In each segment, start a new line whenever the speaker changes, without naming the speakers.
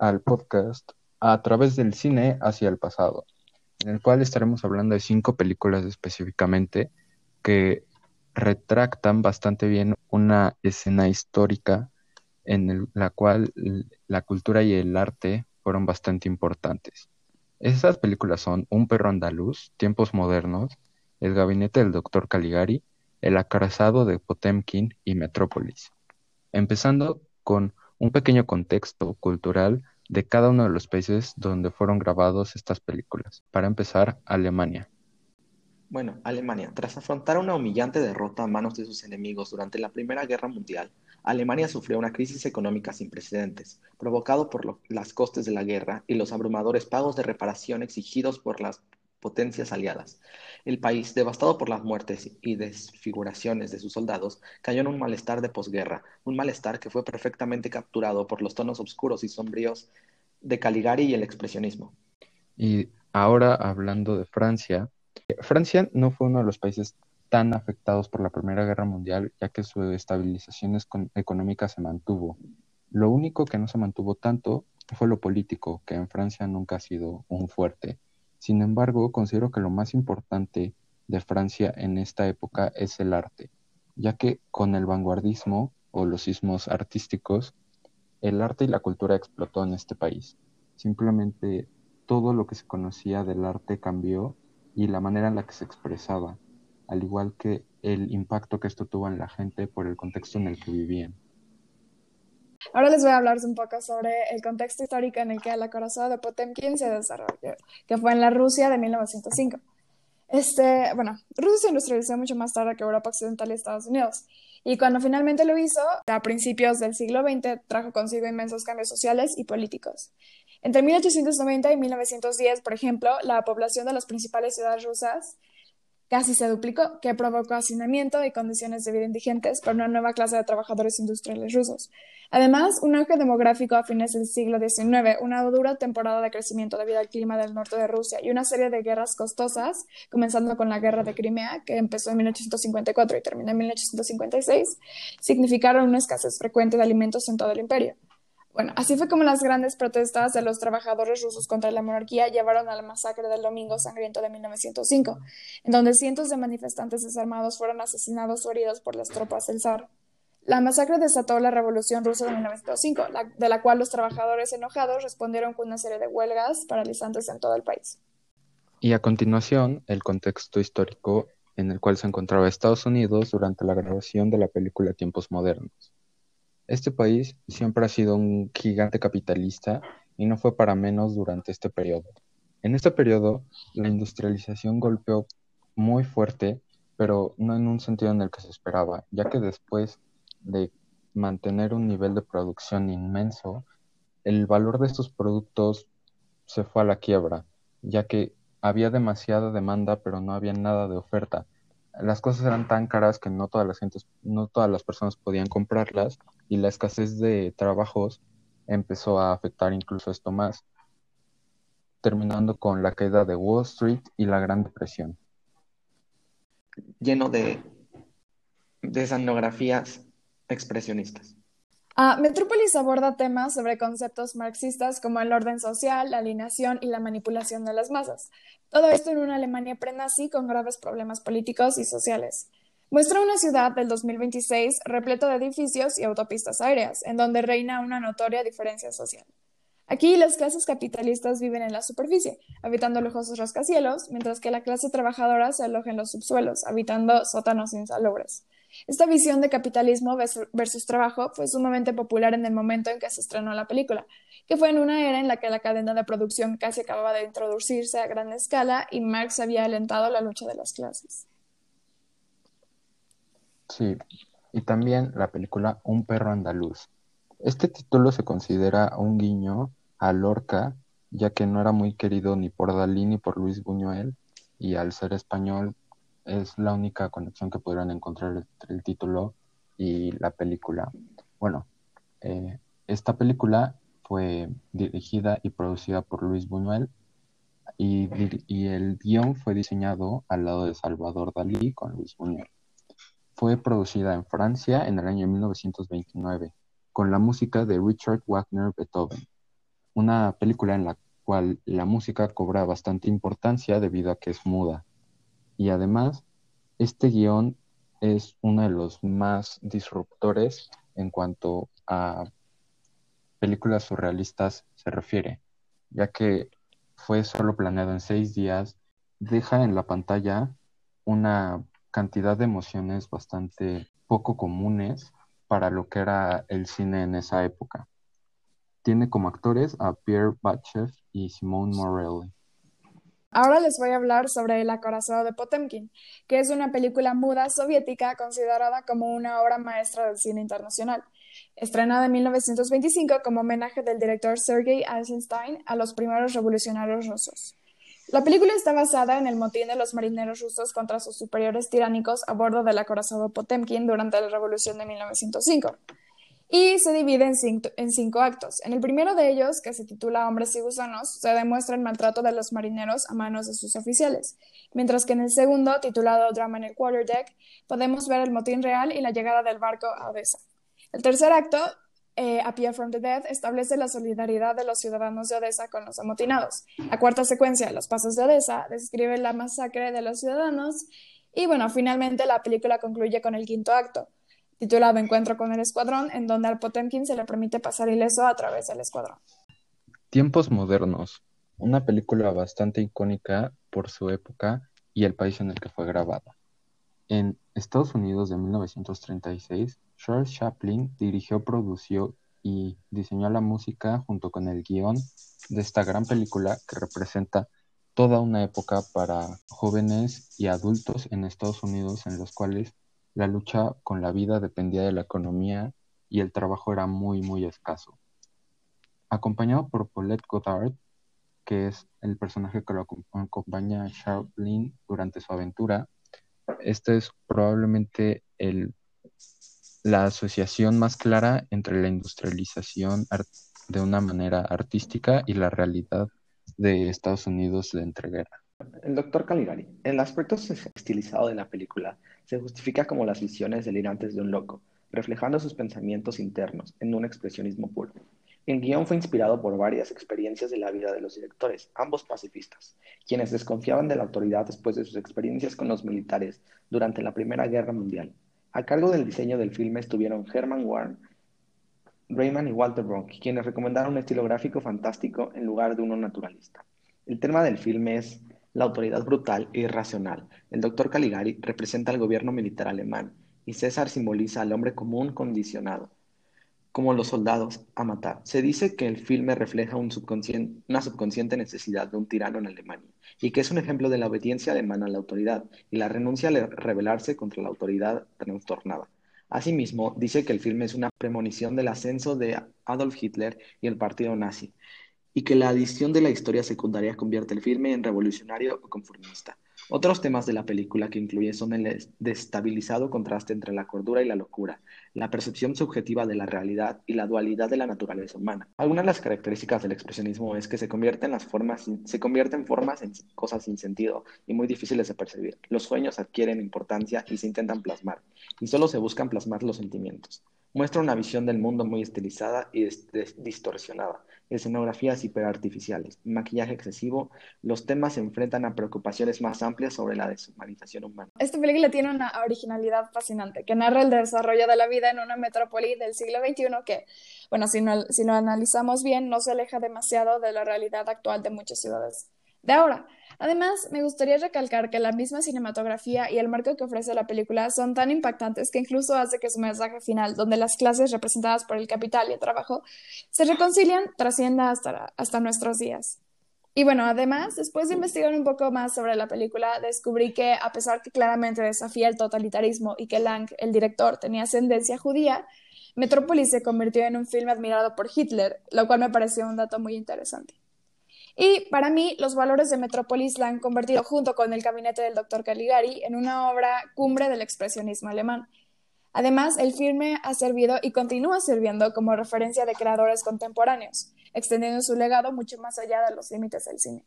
Al podcast A través del cine hacia el pasado, en el cual estaremos hablando de cinco películas específicamente que retractan bastante bien una escena histórica en la cual la cultura y el arte fueron bastante importantes. Esas películas son Un perro andaluz, Tiempos modernos, El gabinete del doctor Caligari, El acorazado de Potemkin y Metrópolis. Empezando con un pequeño contexto cultural de cada uno de los países donde fueron grabados estas películas. Para empezar, Alemania.
Bueno, Alemania, tras afrontar una humillante derrota a manos de sus enemigos durante la Primera Guerra Mundial, Alemania sufrió una crisis económica sin precedentes, provocado por las costes de la guerra y los abrumadores pagos de reparación exigidos por las potencias aliadas. El país, devastado por las muertes y desfiguraciones de sus soldados, cayó en un malestar de posguerra, un malestar que fue perfectamente capturado por los tonos oscuros y sombríos de Caligari y el expresionismo.
Y ahora hablando de Francia, Francia no fue uno de los países tan afectados por la Primera Guerra Mundial, ya que su estabilización económica se mantuvo. Lo único que no se mantuvo tanto fue lo político, que en Francia nunca ha sido un fuerte. Sin embargo, considero que lo más importante de Francia en esta época es el arte, ya que con el vanguardismo o los sismos artísticos, el arte y la cultura explotó en este país. Simplemente todo lo que se conocía del arte cambió y la manera en la que se expresaba, al igual que el impacto que esto tuvo en la gente por el contexto en el que vivían.
Ahora les voy a hablar un poco sobre el contexto histórico en el que la corazón de Potemkin se desarrolló, que fue en la Rusia de 1905. Este, bueno, Rusia se industrializó mucho más tarde que Europa Occidental y Estados Unidos. Y cuando finalmente lo hizo, a principios del siglo XX, trajo consigo inmensos cambios sociales y políticos. Entre 1890 y 1910, por ejemplo, la población de las principales ciudades rusas casi se duplicó, que provocó hacinamiento y condiciones de vida indigentes para una nueva clase de trabajadores industriales rusos. Además, un auge demográfico a fines del siglo XIX, una dura temporada de crecimiento debido al clima del norte de Rusia y una serie de guerras costosas, comenzando con la guerra de Crimea, que empezó en 1854 y terminó en 1856, significaron una escasez frecuente de alimentos en todo el imperio. Bueno, así fue como las grandes protestas de los trabajadores rusos contra la monarquía llevaron a la masacre del Domingo Sangriento de 1905, en donde cientos de manifestantes desarmados fueron asesinados o heridos por las tropas del zar. La masacre desató la Revolución Rusa de 1905, de la cual los trabajadores enojados respondieron con una serie de huelgas paralizantes en todo el país.
Y a continuación, el contexto histórico en el cual se encontraba Estados Unidos durante la grabación de la película Tiempos Modernos. Este país siempre ha sido un gigante capitalista y no fue para menos durante este periodo. En este periodo, la industrialización golpeó muy fuerte, pero no en un sentido en el que se esperaba, ya que después de mantener un nivel de producción inmenso, el valor de estos productos se fue a la quiebra, ya que había demasiada demanda, pero no había nada de oferta. Las cosas eran tan caras que no todas las gentes, no todas las personas podían comprarlas y la escasez de trabajos empezó a afectar incluso esto más, terminando con la caída de Wall Street y la Gran Depresión.
Lleno de, de expresionistas.
Uh, Metrópolis aborda temas sobre conceptos marxistas como el orden social, la alineación y la manipulación de las masas. Todo esto en una Alemania prenazi con graves problemas políticos y sociales. Muestra una ciudad del 2026 repleto de edificios y autopistas aéreas, en donde reina una notoria diferencia social. Aquí las clases capitalistas viven en la superficie, habitando lujosos rascacielos, mientras que la clase trabajadora se aloja en los subsuelos, habitando sótanos insalubres. Esta visión de capitalismo versus trabajo fue sumamente popular en el momento en que se estrenó la película, que fue en una era en la que la cadena de producción casi acababa de introducirse a gran escala y Marx había alentado la lucha de las clases.
Sí, y también la película Un perro andaluz. Este título se considera un guiño a Lorca, ya que no era muy querido ni por Dalí ni por Luis Buñuel, y al ser español es la única conexión que pudieron encontrar entre el título y la película. Bueno, eh, esta película fue dirigida y producida por Luis Buñuel y, y el guion fue diseñado al lado de Salvador Dalí con Luis Buñuel. Fue producida en Francia en el año 1929 con la música de Richard Wagner Beethoven. una película en la cual la música cobra bastante importancia debido a que es muda. Y además, este guion es uno de los más disruptores en cuanto a películas surrealistas se refiere, ya que fue solo planeado en seis días, deja en la pantalla una cantidad de emociones bastante poco comunes para lo que era el cine en esa época. Tiene como actores a Pierre Batchev y Simone Morelli.
Ahora les voy a hablar sobre El acorazado de Potemkin, que es una película muda soviética considerada como una obra maestra del cine internacional, estrenada en 1925 como homenaje del director Sergei Eisenstein a los primeros revolucionarios rusos. La película está basada en el motín de los marineros rusos contra sus superiores tiránicos a bordo del acorazado Potemkin durante la Revolución de 1905 y se divide en cinco, actos. En el primero de ellos, que se titula Hombres y Gusanos, se demuestra el maltrato de los marineros a manos de sus oficiales, mientras que en el segundo, titulado Drama en el Quarterdeck, podemos ver el motín real y la llegada del barco a Odessa. El tercer acto, eh, from the Dead, establece la solidaridad de los ciudadanos de Odessa con los amotinados. La cuarta secuencia, Los Pasos de Odessa, describe la masacre de los ciudadanos. Y bueno, finalmente la película concluye con el quinto acto, titulado Encuentro con el Escuadrón, en donde al Potemkin se le permite pasar ileso a través del escuadrón.
Tiempos modernos, una película bastante icónica por su época y el país en el que fue grabada. En Estados Unidos de 1936, Charles Chaplin dirigió, produció y diseñó la música junto con el guion de esta gran película que representa toda una época para jóvenes y adultos en Estados Unidos en los cuales la lucha con la vida dependía de la economía y el trabajo era muy, muy escaso. Acompañado por Paulette Goddard, que es el personaje que lo acompaña a Chaplin durante su aventura, esta es probablemente el, la asociación más clara entre la industrialización de una manera artística y la realidad de Estados Unidos de entreguerra.
El doctor Caligari. El aspecto estilizado de la película se justifica como las visiones delirantes de un loco, reflejando sus pensamientos internos en un expresionismo puro. El guion fue inspirado por varias experiencias de la vida de los directores, ambos pacifistas, quienes desconfiaban de la autoridad después de sus experiencias con los militares durante la Primera Guerra Mundial. A cargo del diseño del filme estuvieron Herman Warren, Raymond y Walter Bronk, quienes recomendaron un estilo gráfico fantástico en lugar de uno naturalista. El tema del filme es la autoridad brutal e irracional. El doctor Caligari representa al gobierno militar alemán y César simboliza al hombre común condicionado, como los soldados a matar. Se dice que el filme refleja una subconsciente necesidad de un tirano en Alemania y que es un ejemplo de la obediencia alemana a la autoridad y la renuncia a rebelarse contra la autoridad trastornada. Asimismo, dice que el filme es una premonición del ascenso de Adolf Hitler y el partido nazi, y que la adición de la historia secundaria convierte el filme en revolucionario o conformista. Otros temas de la película que incluye son el destabilizado contraste entre la cordura y la locura, la percepción subjetiva de la realidad y la dualidad de la naturaleza humana. Algunas de las características del expresionismo es que se convierten las formas, se convierten formas en cosas sin sentido y muy difíciles de percibir. Los sueños adquieren importancia y se intentan plasmar, y solo se buscan plasmar los sentimientos. Muestra una visión del mundo muy estilizada y distorsionada, escenografías hiperartificiales, maquillaje excesivo, los temas se enfrentan a preocupaciones más amplias sobre la deshumanización humana.
Esta película tiene una originalidad fascinante que narra el desarrollo de la vida en una metrópoli del siglo XXI que, bueno, si, si lo analizamos bien, no se aleja demasiado de la realidad actual de muchas ciudades de ahora. Además, me gustaría recalcar que la misma cinematografía y el marco que ofrece la película son tan impactantes que incluso hace que su mensaje final, donde las clases representadas por el capital y el trabajo se reconcilian, trascienda hasta, hasta nuestros días. Y bueno, además, después de investigar un poco más sobre la película, descubrí que, a pesar que claramente desafía el totalitarismo y que Lang, el director, tenía ascendencia judía, Metrópolis se convirtió en un film admirado por Hitler, lo cual me pareció un dato muy interesante. Y para mí, los valores de Metrópolis la han convertido, junto con el gabinete del Dr. Caligari, en una obra cumbre del expresionismo alemán. Además, el filme ha servido y continúa sirviendo como referencia de creadores contemporáneos, extendiendo su legado mucho más allá de los límites del cine.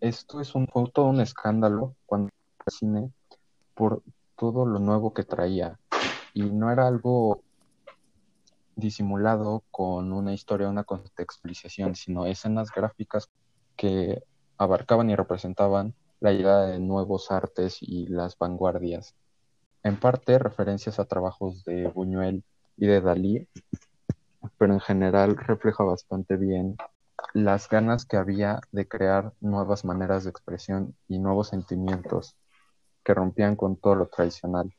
Esto es un, fue todo un escándalo cuando el cine por todo lo nuevo que traía. Y no era algo disimulado con una historia, una contextualización, sino escenas gráficas que abarcaban y representaban la llegada de nuevos artes y las vanguardias. En parte referencias a trabajos de Buñuel y de Dalí, pero en general refleja bastante bien las ganas que había de crear nuevas maneras de expresión y nuevos sentimientos que rompían con todo lo tradicional.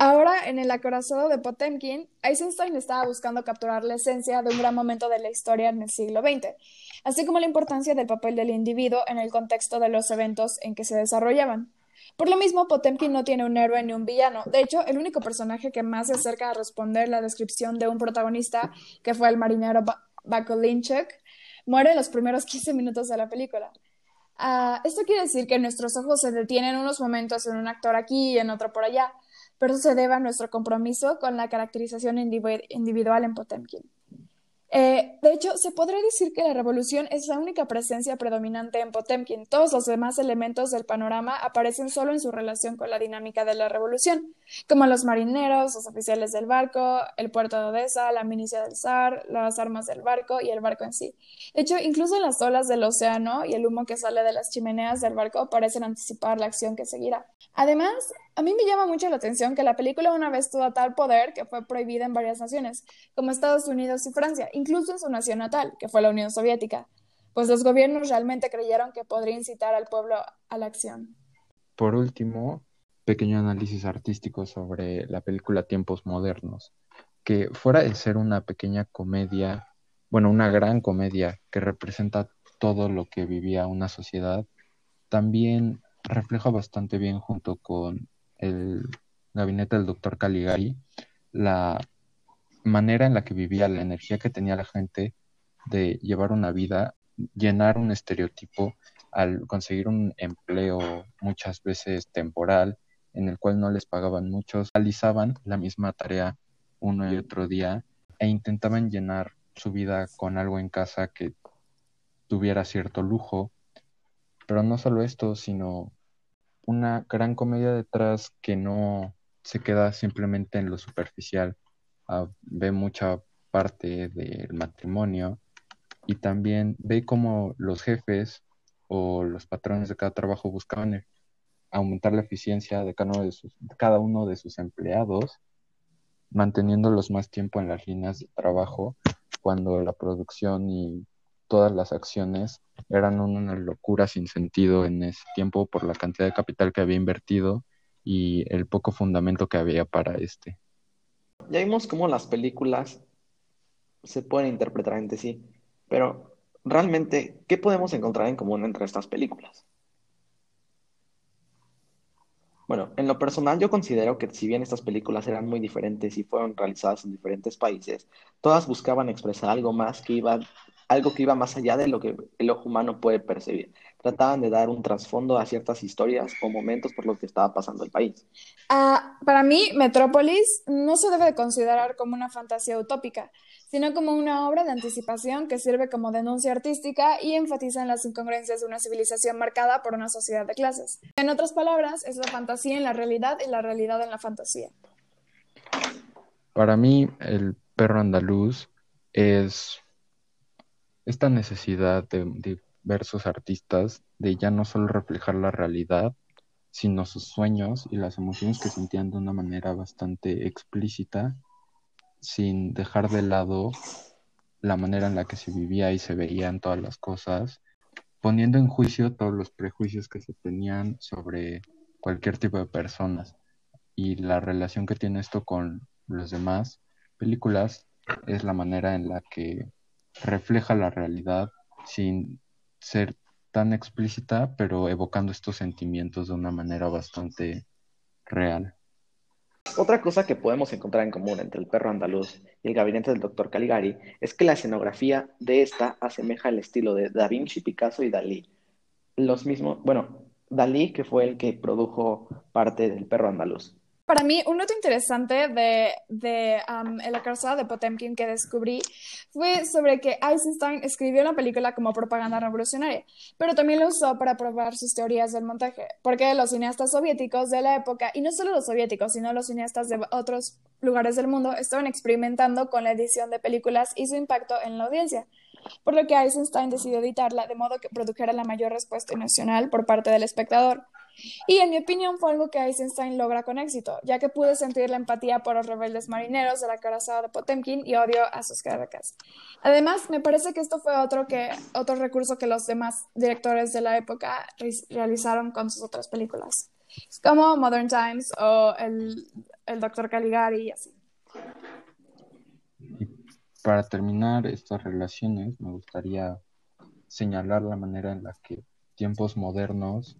Ahora, en el acorazado de Potemkin, Eisenstein estaba buscando capturar la esencia de un gran momento de la historia en el siglo XX, así como la importancia del papel del individuo en el contexto de los eventos en que se desarrollaban. Por lo mismo, Potemkin no tiene un héroe ni un villano. De hecho, el único personaje que más se acerca a responder la descripción de un protagonista, que fue el marinero Bakolinchuk, muere en los primeros 15 minutos de la película. Ah, esto quiere decir que nuestros ojos se detienen unos momentos en un actor aquí y en otro por allá, pero eso se debe a nuestro compromiso con la caracterización individual en Potemkin. Eh, de hecho, se podría decir que la revolución es la única presencia predominante en Potemkin. Todos los demás elementos del panorama aparecen solo en su relación con la dinámica de la revolución, como los marineros, los oficiales del barco, el puerto de Odessa, la milicia del zar, las armas del barco y el barco en sí. De hecho, incluso las olas del océano y el humo que sale de las chimeneas del barco parecen anticipar la acción que seguirá. Además, a mí me llama mucho la atención que la película una vez tuvo tal poder que fue prohibida en varias naciones, como Estados Unidos y Francia, incluso en su nación natal, que fue la Unión Soviética, pues los gobiernos realmente creyeron que podría incitar al pueblo a la acción.
Por último, pequeño análisis artístico sobre la película Tiempos Modernos, que fuera de ser una pequeña comedia, bueno, una gran comedia que representa todo lo que vivía una sociedad, también refleja bastante bien junto con el gabinete del doctor Caligari, la manera en la que vivía, la energía que tenía la gente de llevar una vida, llenar un estereotipo al conseguir un empleo muchas veces temporal, en el cual no les pagaban muchos, realizaban la misma tarea uno y otro día e intentaban llenar su vida con algo en casa que tuviera cierto lujo. Pero no solo esto, sino una gran comedia detrás que no se queda simplemente en lo superficial, ah, ve mucha parte del matrimonio y también ve cómo los jefes o los patrones de cada trabajo buscaban e, aumentar la eficiencia de cada uno de sus, cada uno de sus empleados, manteniéndolos más tiempo en las líneas de trabajo cuando la producción y todas las acciones eran una locura sin sentido en ese tiempo por la cantidad de capital que había invertido y el poco fundamento que había para este.
Ya vimos cómo las películas se pueden interpretar entre sí, pero realmente, ¿qué podemos encontrar en común entre estas películas? Bueno, en lo personal yo considero que si bien estas películas eran muy diferentes y fueron realizadas en diferentes países, todas buscaban expresar algo más que iba algo que iba más allá de lo que el ojo humano puede percibir. Trataban de dar un trasfondo a ciertas historias o momentos por los que estaba pasando el país.
Ah, para mí, Metrópolis no se debe considerar como una fantasía utópica, sino como una obra de anticipación que sirve como denuncia artística y enfatiza en las incongruencias de una civilización marcada por una sociedad de clases. En otras palabras, es la fantasía en la realidad y la realidad en la fantasía.
Para mí, el perro andaluz es esta necesidad de, diversos artistas de ya no solo reflejar la realidad, sino sus sueños y las emociones que sentían de una manera bastante explícita, sin dejar de lado la manera en la que se vivía y se veían todas las cosas, poniendo en juicio todos los prejuicios que se tenían sobre cualquier tipo de personas. Y la relación que tiene esto con los demás películas es la manera en la que refleja la realidad sin ser tan explícita, pero evocando estos sentimientos de una manera bastante real.
Otra cosa que podemos encontrar en común entre el perro andaluz y el gabinete del doctor Caligari es que la escenografía de esta asemeja el estilo de Da Vinci, Picasso y Dalí. Los mismos, bueno, Dalí que fue el que produjo parte del perro andaluz.
Para mí, un dato interesante de, de um, El acarzado de Potemkin que descubrí fue sobre que Eisenstein escribió la película como propaganda revolucionaria, pero también lo usó para probar sus teorías del montaje, porque los cineastas soviéticos de la época, y no solo los soviéticos, sino los cineastas de otros lugares del mundo, estaban experimentando con la edición de películas y su impacto en la audiencia por lo que Eisenstein decidió editarla de modo que produjera la mayor respuesta emocional por parte del espectador. Y en mi opinión fue algo que Eisenstein logra con éxito, ya que pude sentir la empatía por los rebeldes marineros de la corazada de Potemkin y odio a sus caracas. Además, me parece que esto fue otro, que, otro recurso que los demás directores de la época realizaron con sus otras películas, como Modern Times o El, el Doctor Caligari y así.
Para terminar estas relaciones, me gustaría señalar la manera en la que tiempos modernos,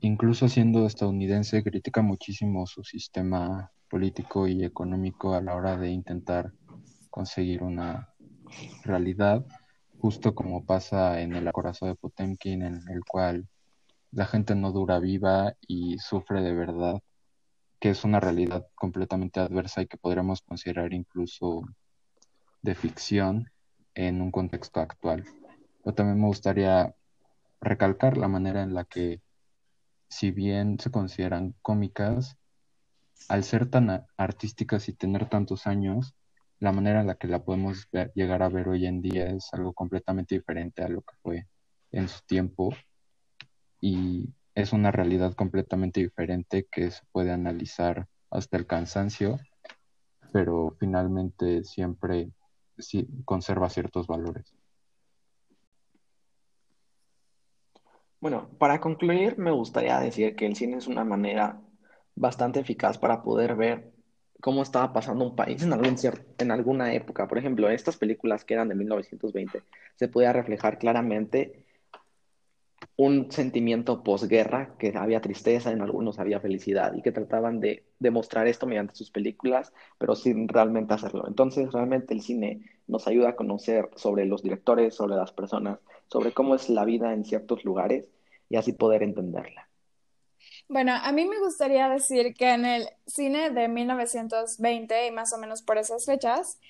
incluso siendo estadounidense, critica muchísimo su sistema político y económico a la hora de intentar conseguir una realidad, justo como pasa en el acorazado de Potemkin, en el cual la gente no dura viva y sufre de verdad, que es una realidad completamente adversa y que podríamos considerar incluso de ficción en un contexto actual. Pero también me gustaría recalcar la manera en la que, si bien se consideran cómicas, al ser tan artísticas y tener tantos años, la manera en la que la podemos llegar a ver hoy en día es algo completamente diferente a lo que fue en su tiempo y es una realidad completamente diferente que se puede analizar hasta el cansancio, pero finalmente siempre conserva ciertos valores.
Bueno, para concluir, me gustaría decir que el cine es una manera bastante eficaz para poder ver cómo estaba pasando un país en, algún en alguna época. Por ejemplo, estas películas que eran de 1920, se podía reflejar claramente un sentimiento posguerra, que había tristeza, en algunos había felicidad, y que trataban de demostrar esto mediante sus películas, pero sin realmente hacerlo. Entonces, realmente el cine nos ayuda a conocer sobre los directores, sobre las personas, sobre cómo es la vida en ciertos lugares, y así poder entenderla.
Bueno, a mí me gustaría decir que en el cine de 1920 y más o menos por esas fechas,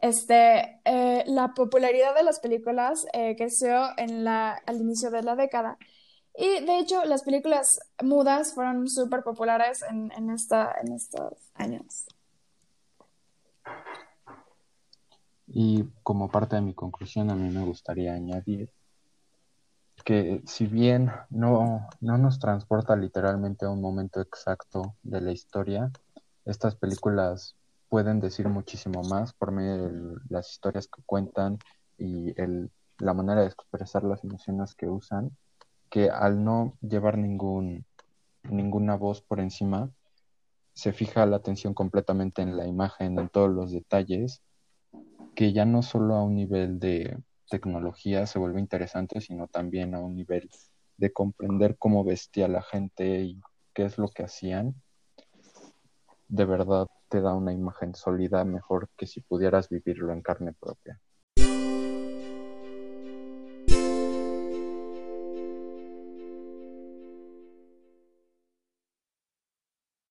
este, eh, la popularidad de las películas eh, creció en la, al inicio de la década. Y de hecho, las películas mudas fueron súper populares en, en, esta, en estos años.
Y como parte de mi conclusión, a mí me gustaría añadir que si bien no, no nos transporta literalmente a un momento exacto de la historia, estas películas pueden decir muchísimo más por medio de las historias que cuentan y el, la manera de expresar las emociones que usan, que al no llevar ningún, ninguna voz por encima, se fija la atención completamente en la imagen, en todos los detalles, que ya no solo a un nivel de tecnología se vuelve interesante, sino también a un nivel de comprender cómo vestía la gente y qué es lo que hacían. De verdad te da una imagen sólida mejor que si pudieras vivirlo en carne propia.